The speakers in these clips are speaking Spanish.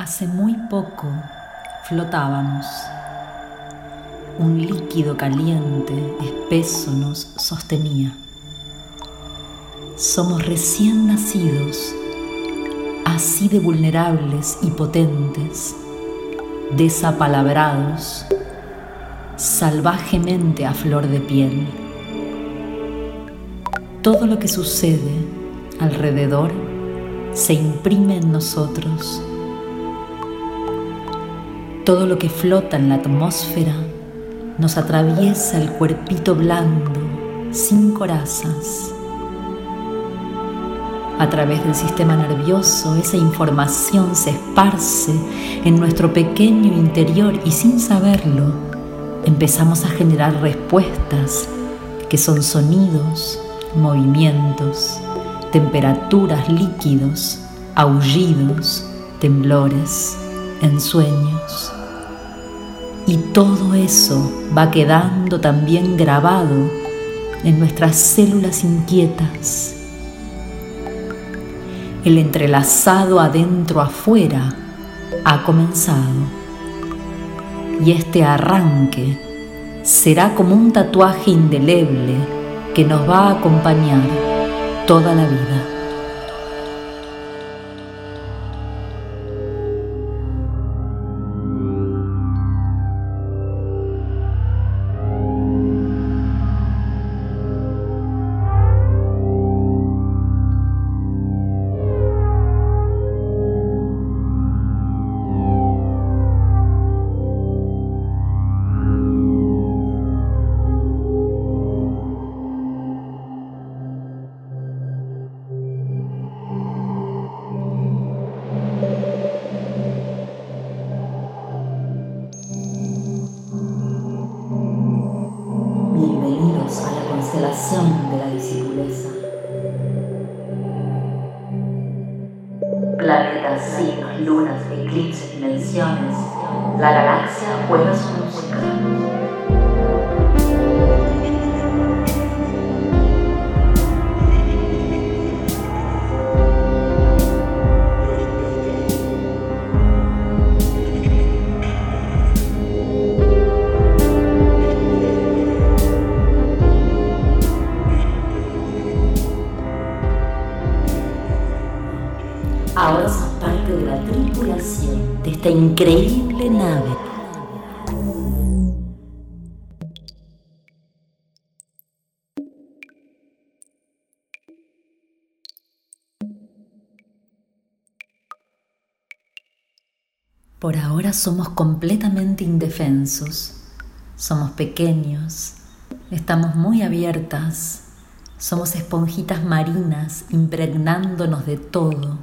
Hace muy poco flotábamos. Un líquido caliente, espeso, nos sostenía. Somos recién nacidos, así de vulnerables y potentes, desapalabrados, salvajemente a flor de piel. Todo lo que sucede alrededor se imprime en nosotros todo lo que flota en la atmósfera nos atraviesa el cuerpito blando, sin corazas. A través del sistema nervioso esa información se esparce en nuestro pequeño interior y sin saberlo empezamos a generar respuestas que son sonidos, movimientos, temperaturas, líquidos, aullidos, temblores, ensueños. Y todo eso va quedando también grabado en nuestras células inquietas. El entrelazado adentro afuera ha comenzado. Y este arranque será como un tatuaje indeleble que nos va a acompañar toda la vida. Por ahora somos completamente indefensos, somos pequeños, estamos muy abiertas, somos esponjitas marinas impregnándonos de todo.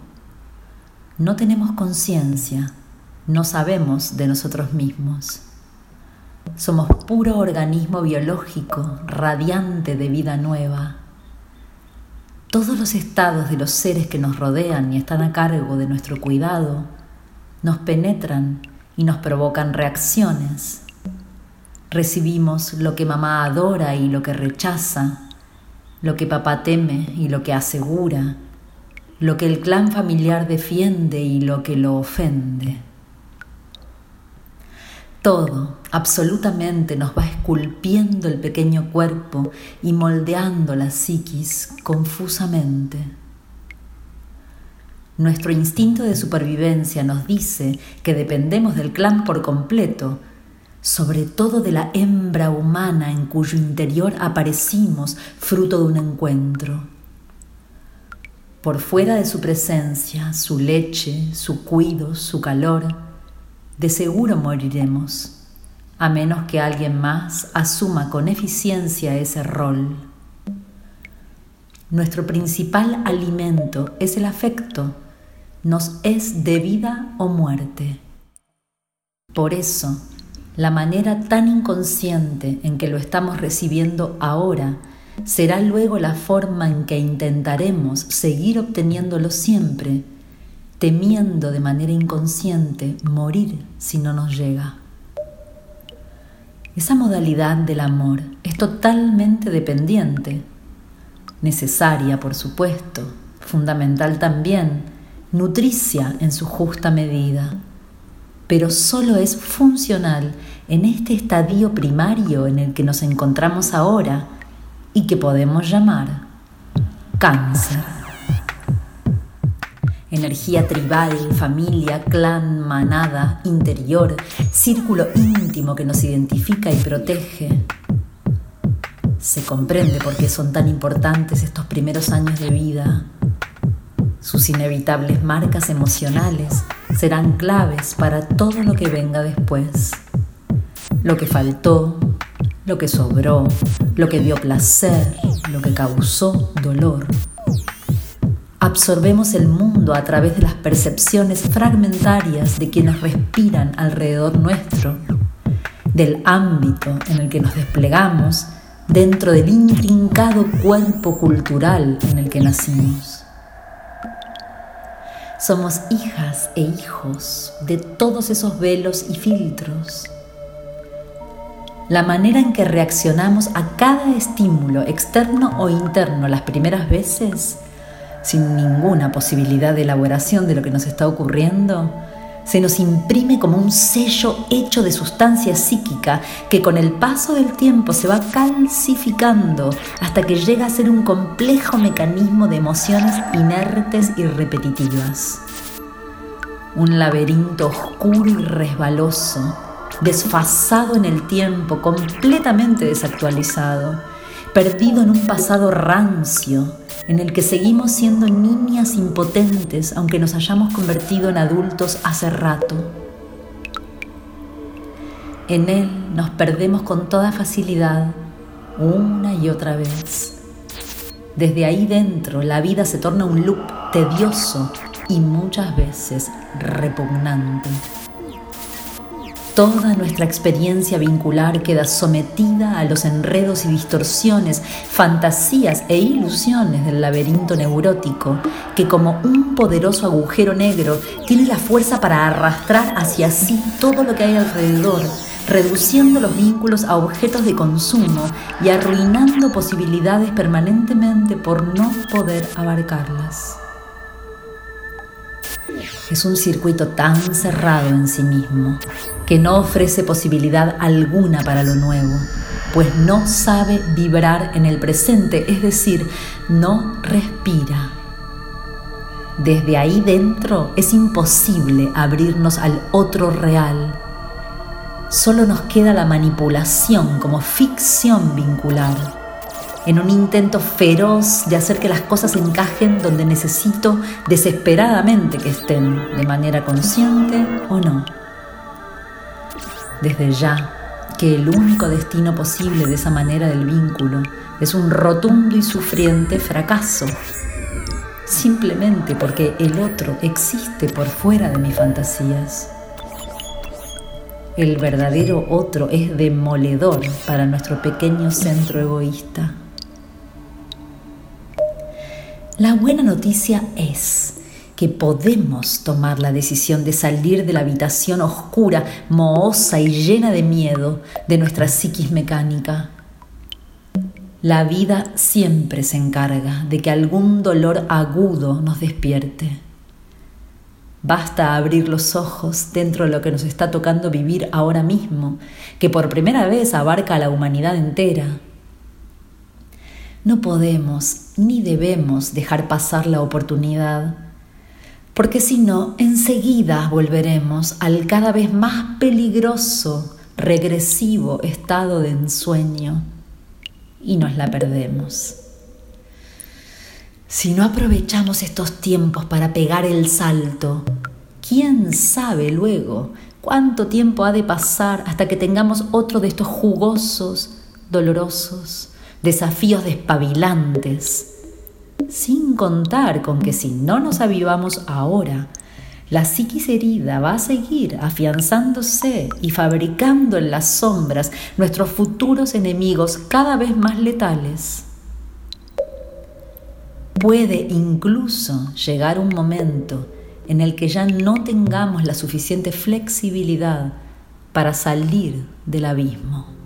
No tenemos conciencia, no sabemos de nosotros mismos. Somos puro organismo biológico, radiante de vida nueva. Todos los estados de los seres que nos rodean y están a cargo de nuestro cuidado nos penetran y nos provocan reacciones. Recibimos lo que mamá adora y lo que rechaza, lo que papá teme y lo que asegura, lo que el clan familiar defiende y lo que lo ofende. Todo, absolutamente, nos va esculpiendo el pequeño cuerpo y moldeando la psiquis confusamente. Nuestro instinto de supervivencia nos dice que dependemos del clan por completo, sobre todo de la hembra humana en cuyo interior aparecimos fruto de un encuentro. Por fuera de su presencia, su leche, su cuido, su calor, de seguro moriremos, a menos que alguien más asuma con eficiencia ese rol. Nuestro principal alimento es el afecto, nos es de vida o muerte. Por eso, la manera tan inconsciente en que lo estamos recibiendo ahora será luego la forma en que intentaremos seguir obteniéndolo siempre, temiendo de manera inconsciente morir si no nos llega. Esa modalidad del amor es totalmente dependiente, necesaria por supuesto, fundamental también, nutricia en su justa medida pero solo es funcional en este estadio primario en el que nos encontramos ahora y que podemos llamar cáncer. Energía tribal, familia, clan, manada, interior, círculo íntimo que nos identifica y protege. Se comprende por qué son tan importantes estos primeros años de vida. Sus inevitables marcas emocionales serán claves para todo lo que venga después. Lo que faltó, lo que sobró, lo que dio placer, lo que causó dolor. Absorbemos el mundo a través de las percepciones fragmentarias de quienes respiran alrededor nuestro, del ámbito en el que nos desplegamos dentro del intrincado cuerpo cultural en el que nacimos. Somos hijas e hijos de todos esos velos y filtros. La manera en que reaccionamos a cada estímulo externo o interno las primeras veces, sin ninguna posibilidad de elaboración de lo que nos está ocurriendo, se nos imprime como un sello hecho de sustancia psíquica que con el paso del tiempo se va calcificando hasta que llega a ser un complejo mecanismo de emociones inertes y repetitivas. Un laberinto oscuro y resbaloso desfasado en el tiempo, completamente desactualizado, perdido en un pasado rancio, en el que seguimos siendo niñas impotentes aunque nos hayamos convertido en adultos hace rato. En él nos perdemos con toda facilidad, una y otra vez. Desde ahí dentro la vida se torna un loop tedioso y muchas veces repugnante. Toda nuestra experiencia vincular queda sometida a los enredos y distorsiones, fantasías e ilusiones del laberinto neurótico, que como un poderoso agujero negro tiene la fuerza para arrastrar hacia sí todo lo que hay alrededor, reduciendo los vínculos a objetos de consumo y arruinando posibilidades permanentemente por no poder abarcarlas. Es un circuito tan cerrado en sí mismo que no ofrece posibilidad alguna para lo nuevo, pues no sabe vibrar en el presente, es decir, no respira. Desde ahí dentro es imposible abrirnos al otro real. Solo nos queda la manipulación como ficción vincular en un intento feroz de hacer que las cosas encajen donde necesito desesperadamente que estén, de manera consciente o no. Desde ya que el único destino posible de esa manera del vínculo es un rotundo y sufriente fracaso, simplemente porque el otro existe por fuera de mis fantasías. El verdadero otro es demoledor para nuestro pequeño centro egoísta. La buena noticia es que podemos tomar la decisión de salir de la habitación oscura, mohosa y llena de miedo de nuestra psiquis mecánica. La vida siempre se encarga de que algún dolor agudo nos despierte. Basta abrir los ojos dentro de lo que nos está tocando vivir ahora mismo, que por primera vez abarca a la humanidad entera no podemos ni debemos dejar pasar la oportunidad, porque si no, enseguida volveremos al cada vez más peligroso, regresivo estado de ensueño y nos la perdemos. Si no aprovechamos estos tiempos para pegar el salto, ¿quién sabe luego cuánto tiempo ha de pasar hasta que tengamos otro de estos jugosos, dolorosos, desafíos despabilantes, sin contar con que si no nos avivamos ahora, la psiquis herida va a seguir afianzándose y fabricando en las sombras nuestros futuros enemigos cada vez más letales. Puede incluso llegar un momento en el que ya no tengamos la suficiente flexibilidad para salir del abismo.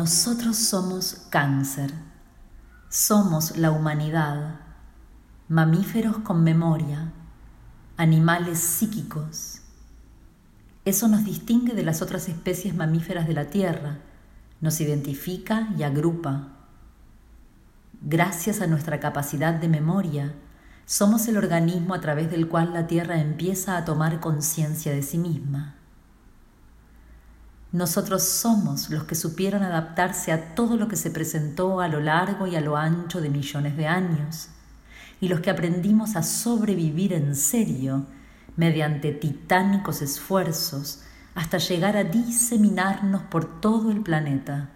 Nosotros somos cáncer, somos la humanidad, mamíferos con memoria, animales psíquicos. Eso nos distingue de las otras especies mamíferas de la Tierra, nos identifica y agrupa. Gracias a nuestra capacidad de memoria, somos el organismo a través del cual la Tierra empieza a tomar conciencia de sí misma. Nosotros somos los que supieron adaptarse a todo lo que se presentó a lo largo y a lo ancho de millones de años, y los que aprendimos a sobrevivir en serio mediante titánicos esfuerzos hasta llegar a diseminarnos por todo el planeta.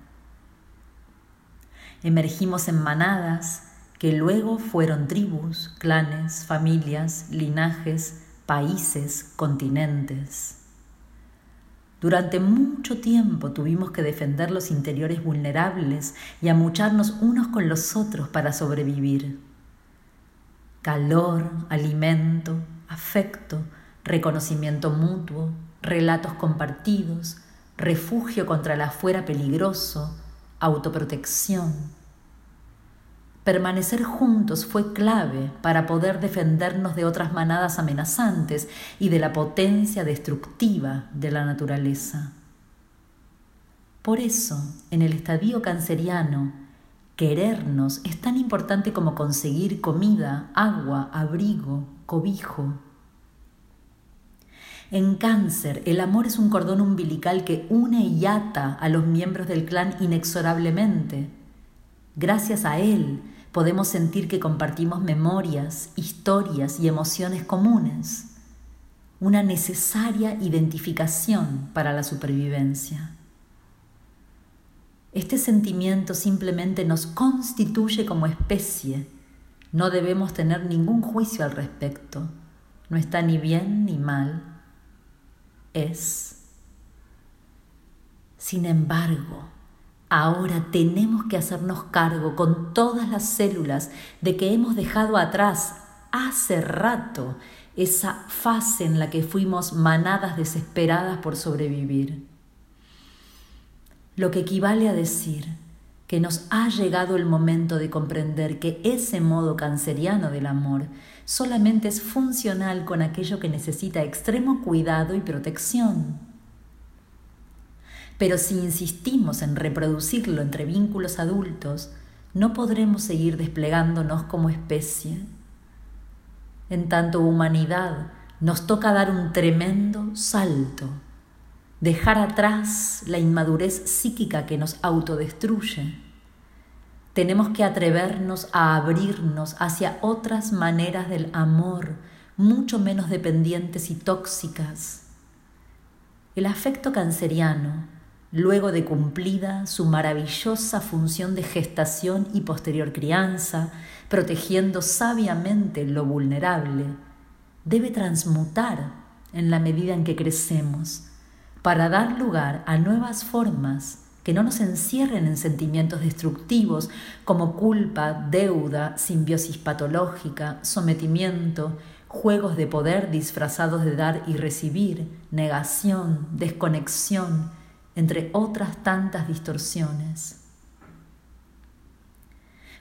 Emergimos en manadas que luego fueron tribus, clanes, familias, linajes, países, continentes. Durante mucho tiempo tuvimos que defender los interiores vulnerables y amucharnos unos con los otros para sobrevivir. Calor, alimento, afecto, reconocimiento mutuo, relatos compartidos, refugio contra el afuera peligroso, autoprotección. Permanecer juntos fue clave para poder defendernos de otras manadas amenazantes y de la potencia destructiva de la naturaleza. Por eso, en el estadio canceriano, querernos es tan importante como conseguir comida, agua, abrigo, cobijo. En cáncer, el amor es un cordón umbilical que une y ata a los miembros del clan inexorablemente. Gracias a él, podemos sentir que compartimos memorias, historias y emociones comunes, una necesaria identificación para la supervivencia. Este sentimiento simplemente nos constituye como especie. No debemos tener ningún juicio al respecto. No está ni bien ni mal. Es. Sin embargo, Ahora tenemos que hacernos cargo con todas las células de que hemos dejado atrás hace rato esa fase en la que fuimos manadas desesperadas por sobrevivir. Lo que equivale a decir que nos ha llegado el momento de comprender que ese modo canceriano del amor solamente es funcional con aquello que necesita extremo cuidado y protección. Pero si insistimos en reproducirlo entre vínculos adultos, no podremos seguir desplegándonos como especie. En tanto humanidad, nos toca dar un tremendo salto, dejar atrás la inmadurez psíquica que nos autodestruye. Tenemos que atrevernos a abrirnos hacia otras maneras del amor, mucho menos dependientes y tóxicas. El afecto canceriano luego de cumplida su maravillosa función de gestación y posterior crianza, protegiendo sabiamente lo vulnerable, debe transmutar en la medida en que crecemos, para dar lugar a nuevas formas que no nos encierren en sentimientos destructivos como culpa, deuda, simbiosis patológica, sometimiento, juegos de poder disfrazados de dar y recibir, negación, desconexión, entre otras tantas distorsiones.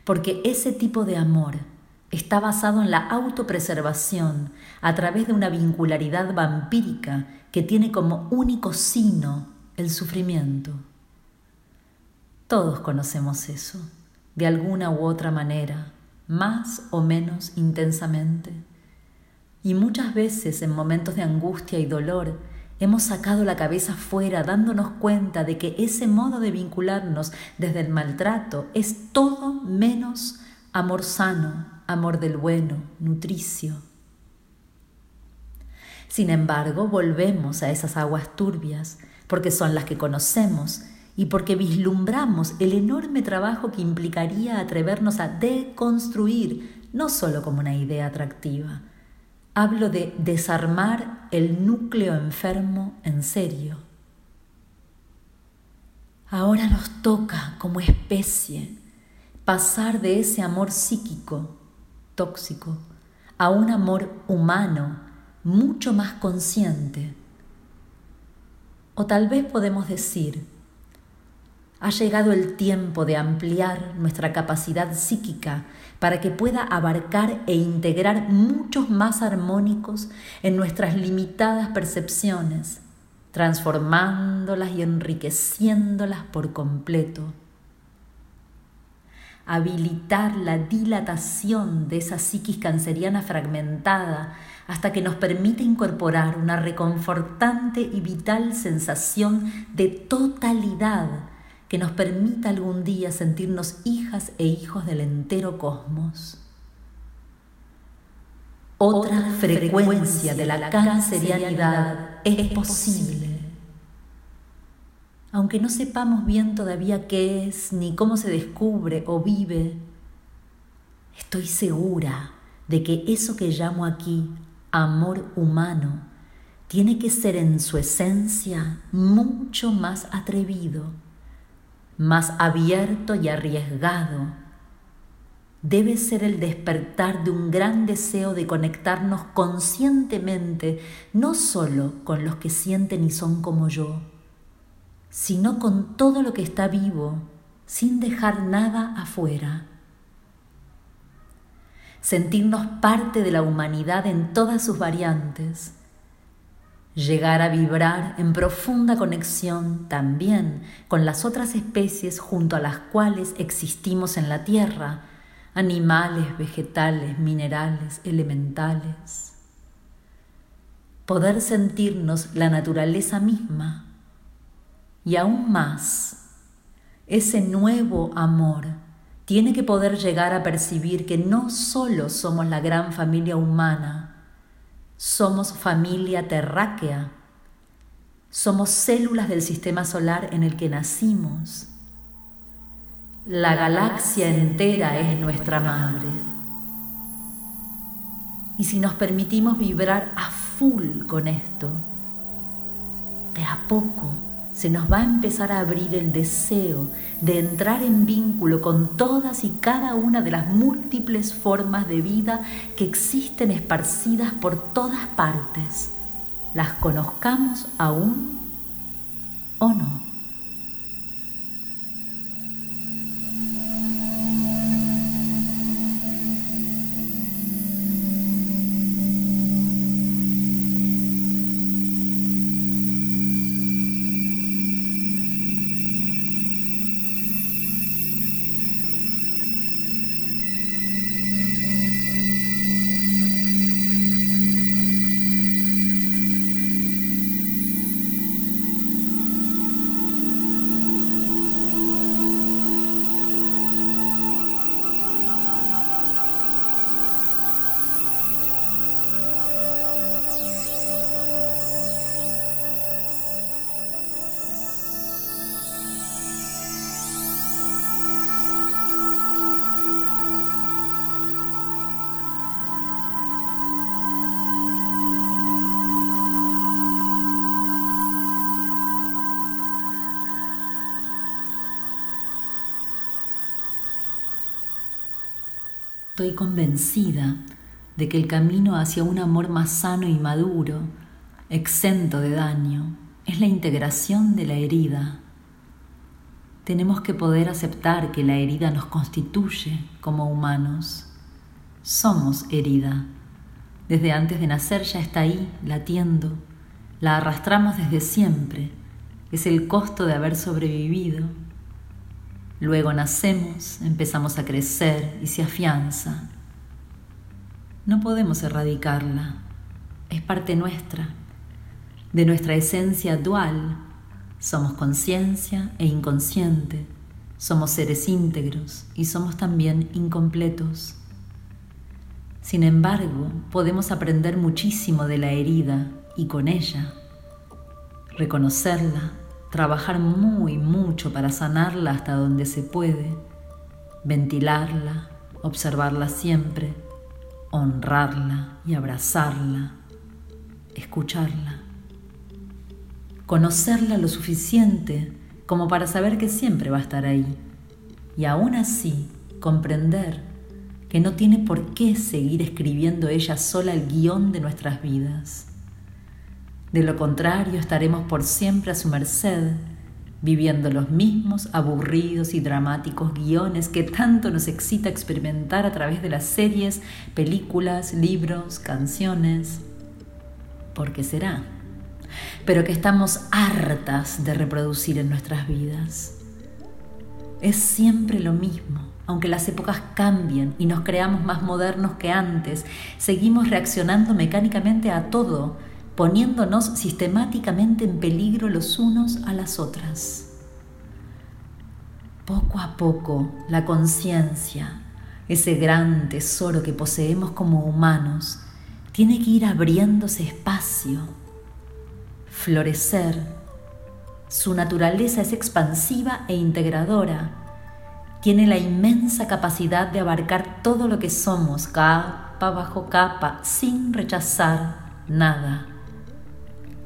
Porque ese tipo de amor está basado en la autopreservación a través de una vincularidad vampírica que tiene como único sino el sufrimiento. Todos conocemos eso, de alguna u otra manera, más o menos intensamente. Y muchas veces en momentos de angustia y dolor, Hemos sacado la cabeza fuera dándonos cuenta de que ese modo de vincularnos desde el maltrato es todo menos amor sano, amor del bueno, nutricio. Sin embargo, volvemos a esas aguas turbias porque son las que conocemos y porque vislumbramos el enorme trabajo que implicaría atrevernos a deconstruir, no solo como una idea atractiva, Hablo de desarmar el núcleo enfermo en serio. Ahora nos toca como especie pasar de ese amor psíquico, tóxico, a un amor humano, mucho más consciente. O tal vez podemos decir, ha llegado el tiempo de ampliar nuestra capacidad psíquica para que pueda abarcar e integrar muchos más armónicos en nuestras limitadas percepciones, transformándolas y enriqueciéndolas por completo. Habilitar la dilatación de esa psiquis canceriana fragmentada hasta que nos permite incorporar una reconfortante y vital sensación de totalidad que nos permita algún día sentirnos hijas e hijos del entero cosmos. Otra, frecuencia, de la cancerianidad es posible. Aunque no sepamos bien todavía qué es, ni cómo se descubre o vive, estoy segura de que eso que llamo aquí amor humano tiene que ser en su esencia mucho más atrevido más abierto y arriesgado, debe ser el despertar de un gran deseo de conectarnos conscientemente no solo con los que sienten y son como yo, sino con todo lo que está vivo, sin dejar nada afuera. Sentirnos parte de la humanidad en todas sus variantes, llegar a vibrar en profunda conexión también con las otras especies junto a las cuales existimos en la Tierra, animales, vegetales, minerales, elementales. Poder sentirnos la naturaleza misma y aún más, ese nuevo amor tiene que poder llegar a percibir que no solo somos la gran familia humana, somos familia terráquea. Somos células del sistema solar en el que nacimos. La galaxia entera es nuestra madre. Y si nos permitimos vibrar a full con esto, de a poco se nos va a empezar a abrir el deseo de entrar en vínculo con todas y cada una de las múltiples formas de vida que existen esparcidas por todas partes, las conozcamos aún o no. Estoy convencida de que el camino hacia un amor más sano y maduro, exento de daño, es la integración de la herida. Tenemos que poder aceptar que la herida nos constituye como humanos. Somos herida. Desde antes de nacer ya está ahí, latiendo. La arrastramos desde siempre. Es el costo de haber sobrevivido Luego nacemos, empezamos a crecer y se afianza. No podemos erradicarla, es parte nuestra, de nuestra esencia dual. Somos conciencia e inconsciente, somos seres íntegros y somos también incompletos. Sin embargo, podemos aprender muchísimo de la herida y con ella, reconocerla, trabajar muy, mucho para sanarla hasta donde se puede, ventilarla, observarla siempre, honrarla y abrazarla, escucharla, conocerla lo suficiente como para saber que siempre va a estar ahí. Y aún así, comprender que no tiene por qué seguir escribiendo ella sola el guion de nuestras vidas. De lo contrario, estaremos por siempre a su merced, viviendo los mismos aburridos y dramáticos guiones que tanto nos excita experimentar a través de las series, películas, libros, canciones. ¿Por qué será? Pero que estamos hartas de reproducir en nuestras vidas. Es siempre lo mismo. Aunque las épocas cambien y nos creamos más modernos que antes, seguimos reaccionando mecánicamente a todo poniéndonos sistemáticamente en peligro los unos a las otras. Poco a poco, la conciencia, ese gran tesoro que poseemos como humanos, tiene que ir abriéndose espacio, florecer. Su naturaleza es expansiva e integradora. Tiene la inmensa capacidad de abarcar todo lo que somos, capa bajo capa, sin rechazar nada.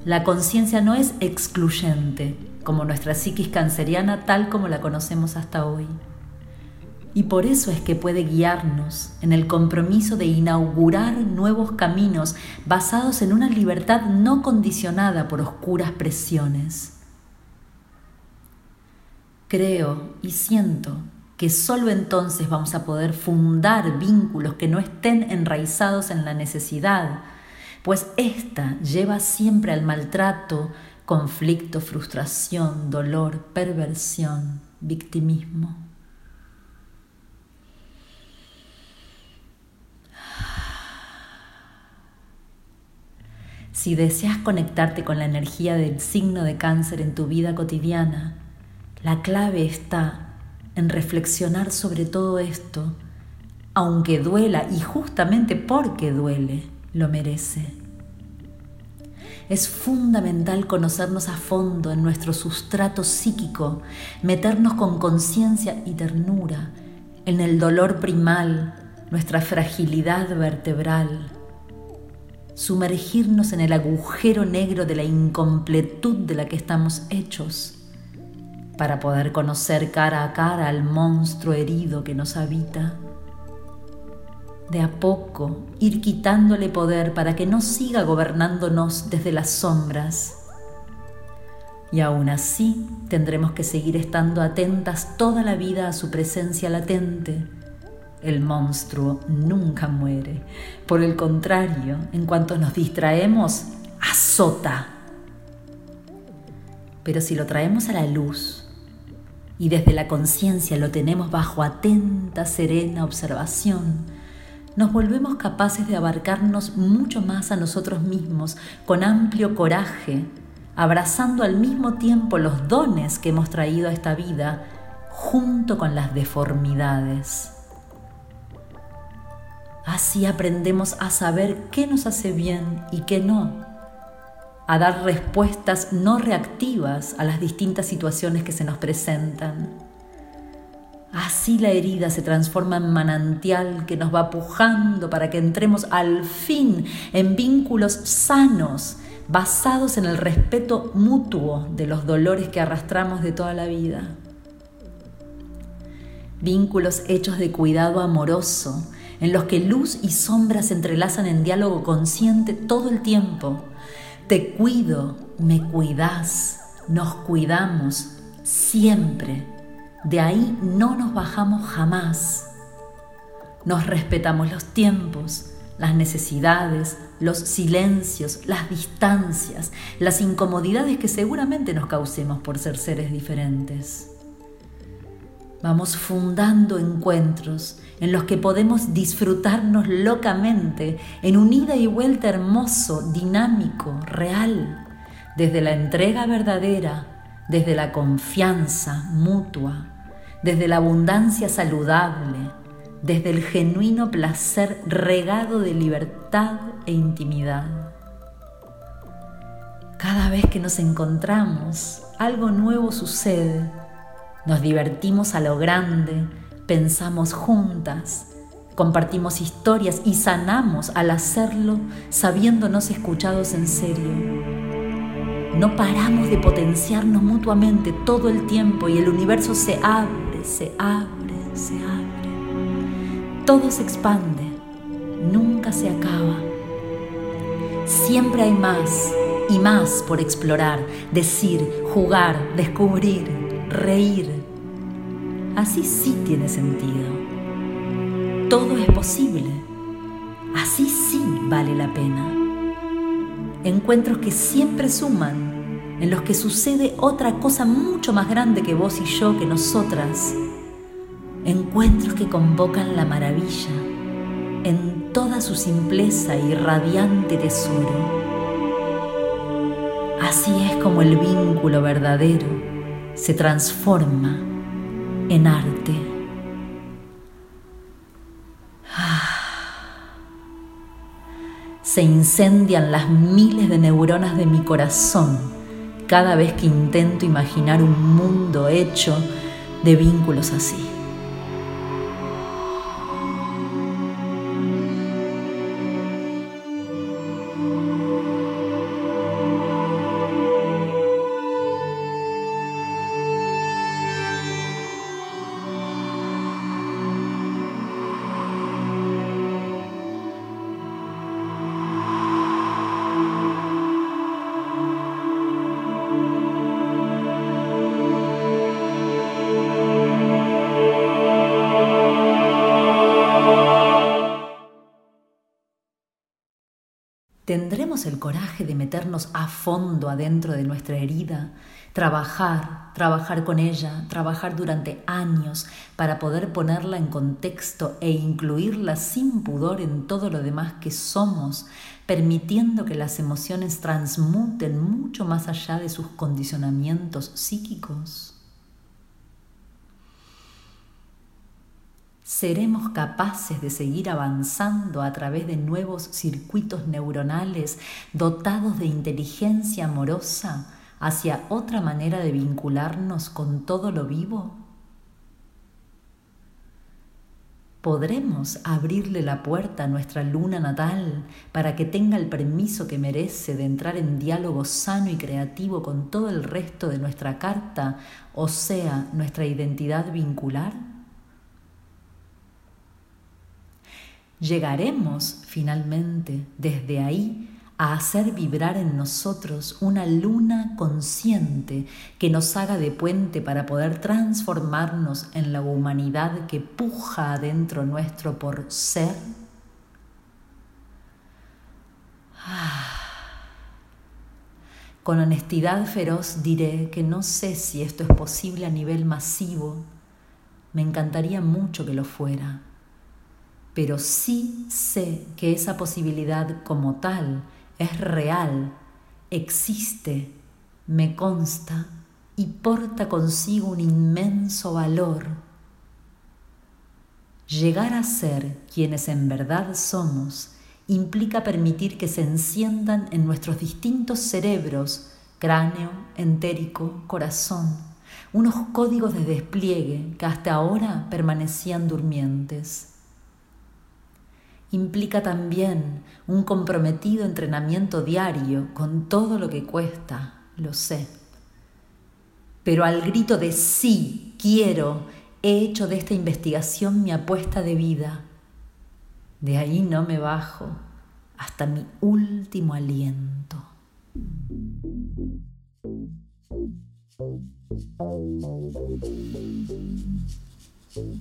La conciencia no es excluyente, como nuestra psiquis canceriana tal como la conocemos hasta hoy. Y por eso es que puede guiarnos en el compromiso de inaugurar nuevos caminos basados en una libertad no condicionada por oscuras presiones. Creo y siento que solo entonces vamos a poder fundar vínculos que no estén enraizados en la necesidad, pues ésta lleva siempre al maltrato, conflicto, frustración, dolor, perversión, victimismo. Si deseas conectarte con la energía del signo de cáncer en tu vida cotidiana, la clave está en reflexionar sobre todo esto, aunque duela y justamente porque duele lo merece. Es fundamental conocernos a fondo en nuestro sustrato psíquico, meternos con conciencia y ternura en el dolor primal, nuestra fragilidad vertebral, sumergirnos en el agujero negro de la incompletud de la que estamos hechos, para poder conocer cara a cara al monstruo herido que nos habita de a poco ir quitándole poder para que no siga gobernándonos desde las sombras. Y aún así tendremos que seguir estando atentas toda la vida a su presencia latente. El monstruo nunca muere. Por el contrario, en cuanto nos distraemos, azota. Pero si lo traemos a la luz y desde la conciencia lo tenemos bajo atenta, serena observación, nos volvemos capaces de abarcarnos mucho más a nosotros mismos con amplio coraje, abrazando al mismo tiempo los dones que hemos traído a esta vida junto con las deformidades. Así aprendemos a saber qué nos hace bien y qué no, a dar respuestas no reactivas a las distintas situaciones que se nos presentan Así la herida se transforma en manantial que nos va pujando para que entremos al fin en vínculos sanos, basados en el respeto mutuo de los dolores que arrastramos de toda la vida. Vínculos hechos de cuidado amoroso, en los que luz y sombra se entrelazan en diálogo consciente todo el tiempo. Te cuido, me cuidas, nos cuidamos siempre de ahí no nos bajamos jamás. Nos respetamos los tiempos, las necesidades, los silencios, las distancias, las incomodidades que seguramente nos causemos por ser seres diferentes. Vamos fundando encuentros en los que podemos disfrutarnos locamente en un ida y vuelta hermoso, dinámico, real, desde la entrega verdadera desde la confianza mutua, desde la abundancia saludable, desde el genuino placer regado de libertad e intimidad. Cada vez que nos encontramos, algo nuevo sucede. Nos divertimos a lo grande, pensamos juntas, compartimos historias y sanamos al hacerlo sabiéndonos escuchados en serio No paramos de potenciarnos mutuamente todo el tiempo y el universo se abre, se abre, se abre. Todo se expande, nunca se acaba. Siempre hay más y más por explorar, decir, jugar, descubrir, reír. Así sí tiene sentido. Todo es posible. Así sí vale la pena. Encuentros que siempre suman, en los que sucede otra cosa mucho más grande que vos y yo, que nosotras. Encuentros que convocan la maravilla en toda su simpleza y radiante tesoro. Así es como el vínculo verdadero se transforma en arte. Se incendian las miles de neuronas de mi corazón cada vez que intento imaginar un mundo hecho de vínculos así. El coraje de meternos a fondo adentro de nuestra herida, trabajar, trabajar con ella, trabajar durante años para poder ponerla en contexto e incluirla sin pudor en todo lo demás que somos, permitiendo que las emociones transmuten mucho más allá de sus condicionamientos psíquicos? Seremos capaces de seguir avanzando a través de nuevos circuitos neuronales dotados de inteligencia amorosa hacia otra manera de vincularnos con todo lo vivo? ¿Podremos abrirle la puerta a nuestra luna natal para que tenga el permiso que merece de entrar en diálogo sano y creativo con todo el resto de nuestra carta, o sea, nuestra identidad vincular? Llegaremos finalmente desde ahí a hacer vibrar en nosotros una luna consciente que nos haga de puente para poder transformarnos en la humanidad que puja adentro nuestro por ser? Ah. Con honestidad feroz diré que no sé si esto es posible a nivel masivo. Me encantaría mucho que lo fuera pero sí sé que esa posibilidad como tal es real, existe, me consta y porta consigo un inmenso valor. Llegar a ser quienes en verdad somos implica permitir que se enciendan en nuestros distintos cerebros, cráneo, entérico, corazón, unos códigos de despliegue que hasta ahora permanecían durmientes implica también un comprometido entrenamiento diario con todo lo que cuesta, lo sé. Pero al grito de sí, quiero, he hecho de esta investigación mi apuesta de vida. De ahí no me bajo hasta mi último aliento.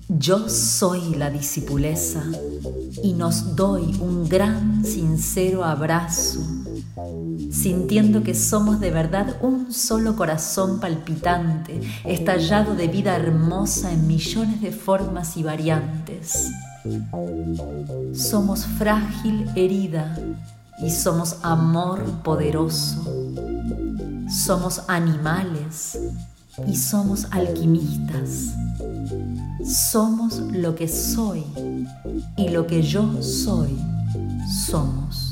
Yo soy la discipuleza y nos doy un gran, sincero abrazo, sintiendo que somos de verdad un solo corazón palpitante, estallado de vida hermosa en millones de formas y variantes. Somos frágil herida y somos amor poderoso. Somos animales y somos alquimistas. Somos lo que soy y lo que yo soy somos.